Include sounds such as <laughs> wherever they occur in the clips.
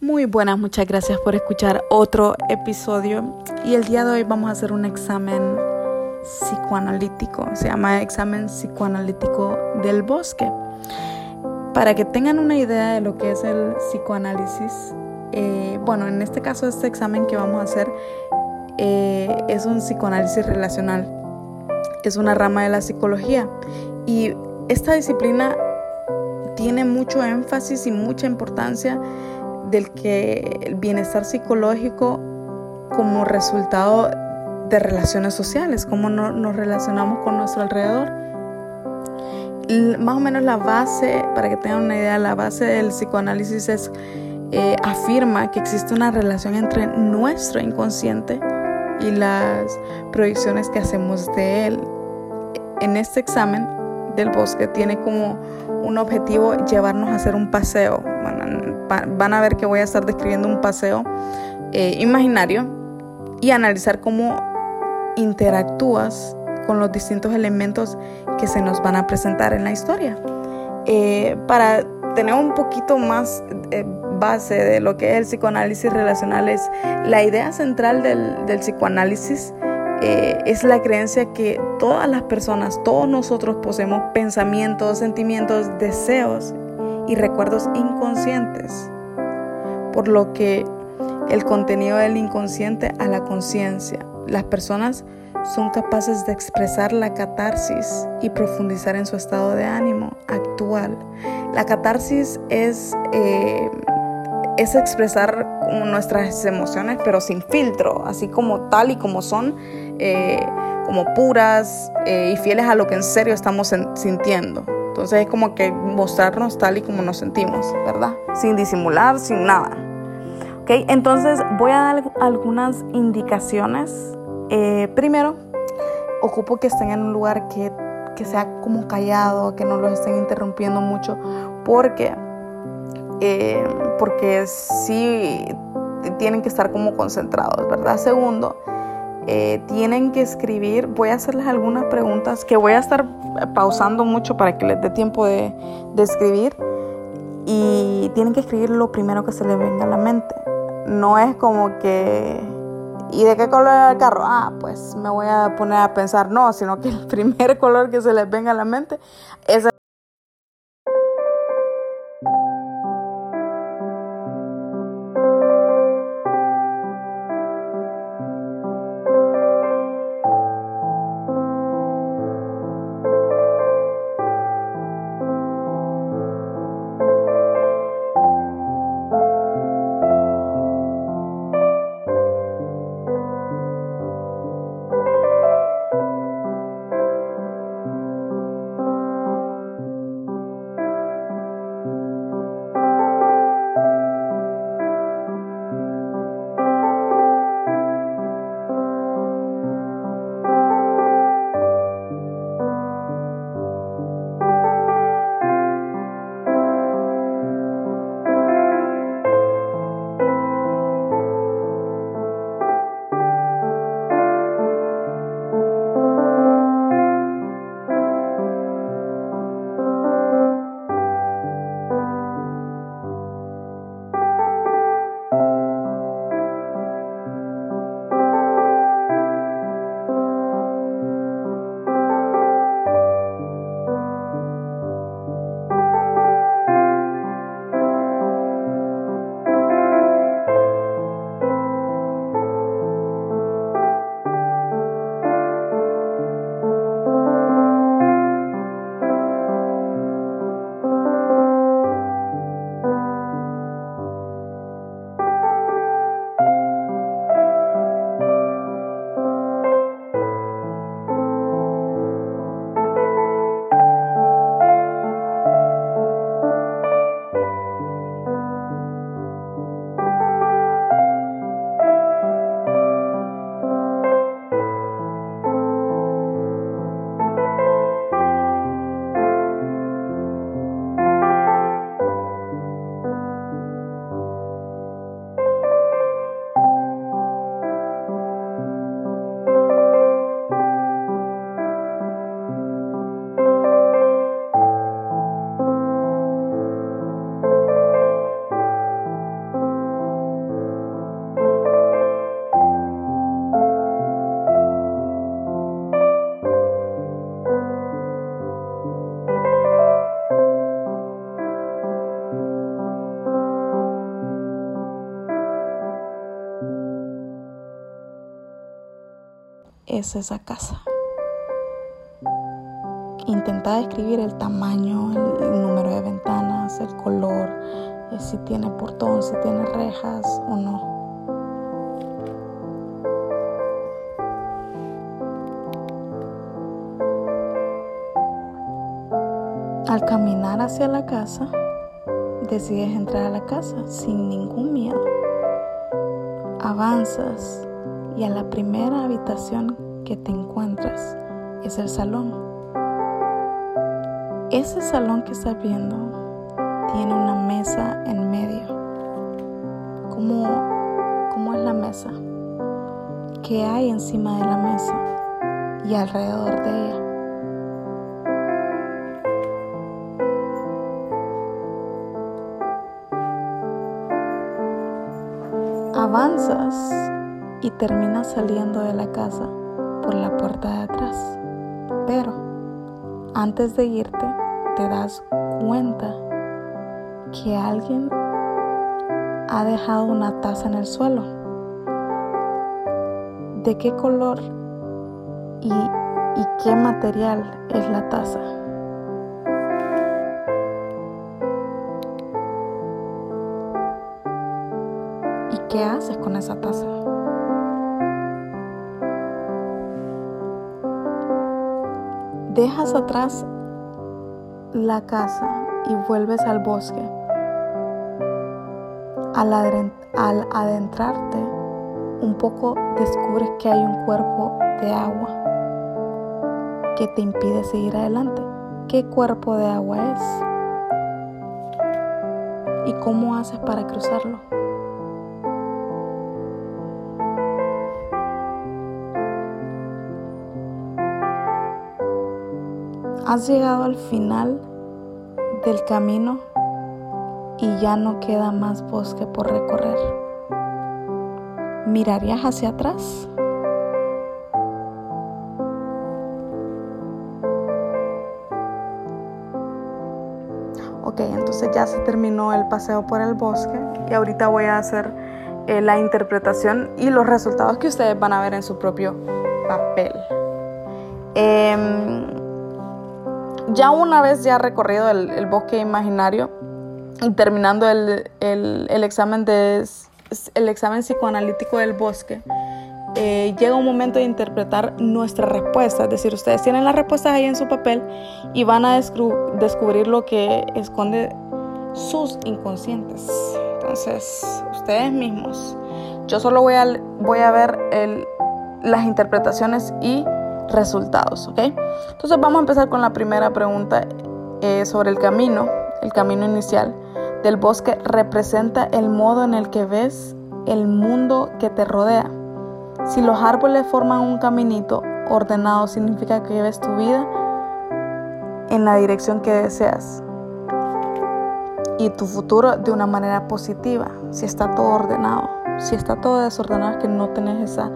Muy buenas, muchas gracias por escuchar otro episodio. Y el día de hoy vamos a hacer un examen psicoanalítico, se llama examen psicoanalítico del bosque. Para que tengan una idea de lo que es el psicoanálisis, eh, bueno, en este caso este examen que vamos a hacer eh, es un psicoanálisis relacional, es una rama de la psicología y esta disciplina tiene mucho énfasis y mucha importancia del que el bienestar psicológico como resultado de relaciones sociales, cómo nos relacionamos con nuestro alrededor. Más o menos la base, para que tengan una idea, la base del psicoanálisis es, eh, afirma que existe una relación entre nuestro inconsciente y las proyecciones que hacemos de él. En este examen del bosque tiene como un objetivo llevarnos a hacer un paseo. van a ver que voy a estar describiendo un paseo eh, imaginario y analizar cómo interactúas con los distintos elementos que se nos van a presentar en la historia. Eh, para tener un poquito más eh, base de lo que es el psicoanálisis relacional, es la idea central del, del psicoanálisis eh, es la creencia que todas las personas, todos nosotros poseemos pensamientos, sentimientos, deseos y recuerdos inconscientes, por lo que el contenido del inconsciente a la conciencia. Las personas son capaces de expresar la catarsis y profundizar en su estado de ánimo actual. La catarsis es, eh, es expresar nuestras emociones, pero sin filtro, así como tal y como son, eh, como puras eh, y fieles a lo que en serio estamos sintiendo. Entonces es como que mostrarnos tal y como nos sentimos, ¿verdad? Sin disimular, sin nada. ¿Ok? Entonces voy a dar algunas indicaciones eh, primero, ocupo que estén en un lugar que, sea como callado, que no los estén interrumpiendo mucho, porque, eh, porque sí tienen que estar como concentrados, ¿verdad? Segundo, eh, tienen que escribir, voy a hacerles algunas preguntas que voy a estar pausando mucho para que les dé tiempo de escribir y tienen que escribir lo primero que se les venga a la mente. No es como que ¿Y de qué color era el carro? Ah, pues me voy a poner a pensar, no, sino que el <laughs> primer color que se les venga a la mente es es esa casa. Intenta describir el tamaño, el, número de ventanas, el color, eh, si tiene portón, si tiene rejas o no. Al caminar hacia la casa, decides entrar a la casa sin ningún miedo. Avanzas y a la primera habitación que te encuentras es el salón. Ese salón que estás viendo tiene una mesa en medio. ¿Cómo, cómo es la mesa? ¿Qué hay encima de la mesa y alrededor de ella? avanzas y terminas saliendo de la casa por la puerta de atrás. Pero antes de irte te das cuenta que alguien ha dejado una taza en el suelo. ¿De qué color y, qué material es la taza? ¿Y qué haces con esa taza? Dejas atrás la casa y vuelves al bosque. Al, adentrarte un poco descubres que hay un cuerpo de agua que te impide seguir adelante. ¿Qué cuerpo de agua es? ¿Y cómo haces para cruzarlo? Has llegado al final del camino y ya no queda más bosque por recorrer. ¿Mirarías hacia atrás? Ok, entonces ya se terminó el paseo por el bosque y ahorita voy a hacer eh, la interpretación y los resultados que ustedes van a ver en su propio papel. Eh, ya una vez ya recorrido el, bosque imaginario y terminando el, examen, de, el examen psicoanalítico del bosque, eh, llega un momento de interpretar nuestra respuesta. Es decir, ustedes tienen las respuestas ahí en su papel y van a descubrir lo que esconde sus inconscientes. Entonces, ustedes mismos. Yo solo voy a, voy a ver las interpretaciones y resultados, ¿ok? Entonces vamos a empezar con la primera pregunta eh, sobre el camino, el camino inicial del bosque representa el modo en el que ves el mundo que te rodea. Si los árboles forman un caminito ordenado, significa que ves tu vida en la dirección que deseas y tu futuro de una manera positiva. Si está todo ordenado, si está todo desordenado, es que no tenés esa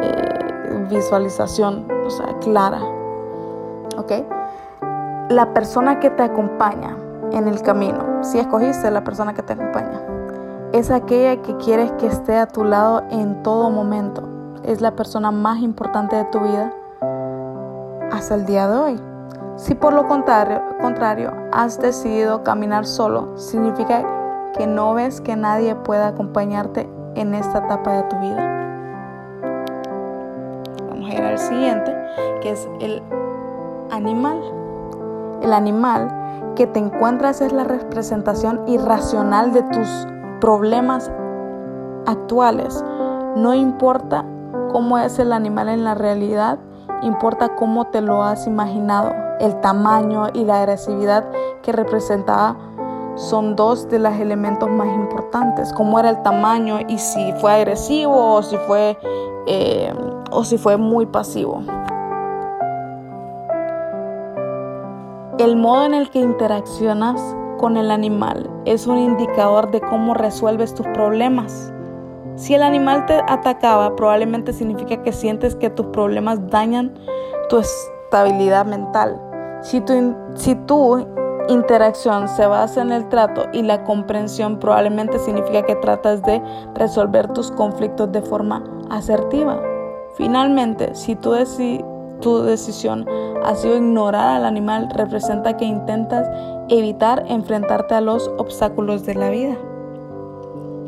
eh, visualización clara. ¿Ok? La persona que te acompaña en el camino, si escogiste la persona que te acompaña, es aquella que quieres que esté a tu lado en todo momento. Es la persona más importante de tu vida hasta el día de hoy. Si por lo contrario has decidido caminar solo, significa que no ves que nadie pueda acompañarte en esta etapa de tu vida el siguiente, que es el animal. El animal que te encuentras es la representación irracional de tus problemas actuales. No importa cómo es el animal en la realidad, importa cómo te lo has imaginado. El tamaño y la agresividad que representaba son dos de los elementos más importantes. Cómo era el tamaño y si fue agresivo o si fue eh, o si fue muy pasivo. El modo en el que interaccionas con el animal es un indicador de cómo resuelves tus problemas. Si el animal te atacaba, probablemente significa que sientes que tus problemas dañan tu estabilidad mental. Si tu, interacción se basa en el trato y la comprensión, probablemente significa que tratas de resolver tus conflictos de forma asertiva Finalmente, si tu, tu decisión ha sido ignorar al animal, representa que intentas evitar enfrentarte a los obstáculos de la vida.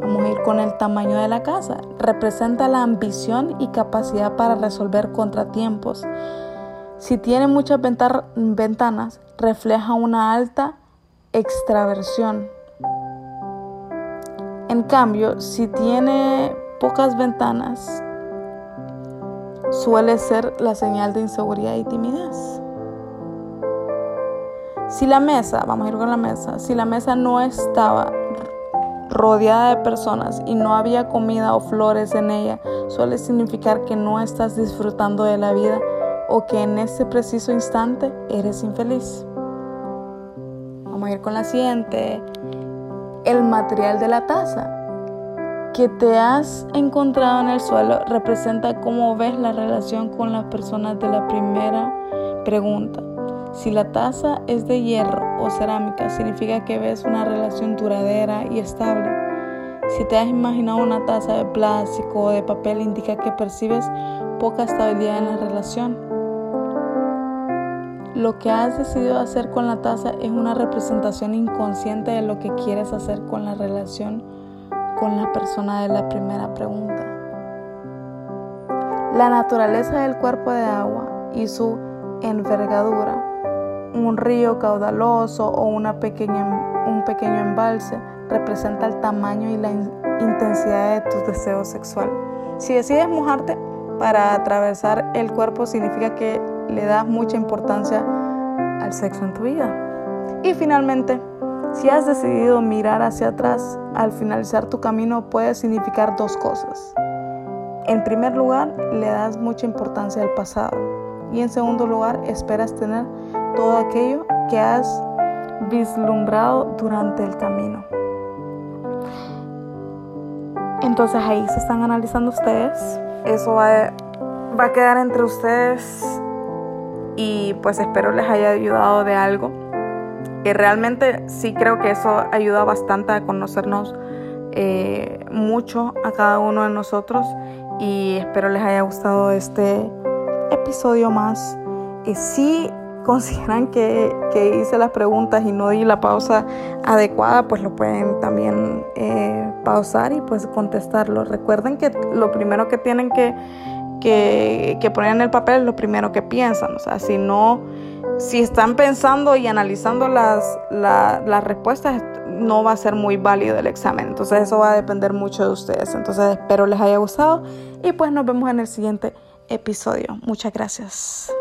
Vamos a ir con el tamaño de la casa. Representa la ambición y capacidad para resolver contratiempos. Si tiene muchas ventanas, refleja una alta extraversión. En cambio, si tiene pocas ventanas, suele ser la señal de inseguridad y timidez. Si la mesa, vamos a ir con la mesa, si la mesa no estaba rodeada de personas y no había comida o flores en ella, suele significar que no estás disfrutando de la vida o que en este preciso instante eres infeliz. Vamos a ir con la siguiente. El material de la taza que te has encontrado en el suelo representa cómo ves la relación con las personas de la primera pregunta. Si la taza es de hierro o cerámica, significa que ves una relación duradera y estable. Si te has imaginado una taza de plástico o de papel, indica que percibes poca estabilidad en la relación. Lo que has decidido hacer con la taza es una representación inconsciente de lo que quieres hacer con la relación con la persona de la primera pregunta. La naturaleza del cuerpo de agua y su envergadura un río caudaloso o una pequeña, un pequeño embalse representa el tamaño y la intensidad de tu deseo sexual. Si decides mojarte para atravesar el cuerpo significa que le das mucha importancia al sexo en tu vida. Y finalmente, si has decidido mirar hacia atrás al finalizar tu camino puede significar dos cosas. En primer lugar, le das mucha importancia al pasado y en segundo lugar, esperas tener todo aquello que has vislumbrado durante el camino. Entonces ahí se están analizando ustedes. Eso va, va a quedar entre ustedes y pues espero les haya ayudado de algo. Y realmente sí creo que eso ayuda bastante a conocernos eh, mucho a cada uno de nosotros y espero les haya gustado este episodio más. Y si <laughs> consideran que, hice las preguntas y no di la pausa adecuada, pues lo pueden también eh, pausar y pues contestarlo. Recuerden que lo primero que tienen que, que, poner en el papel es lo primero que piensan. O sea, si no, si están pensando y analizando las, las respuestas, no va a ser muy válido el examen. Entonces eso va a depender mucho de ustedes. Entonces espero les haya gustado y pues nos vemos en el siguiente episodio. Muchas gracias.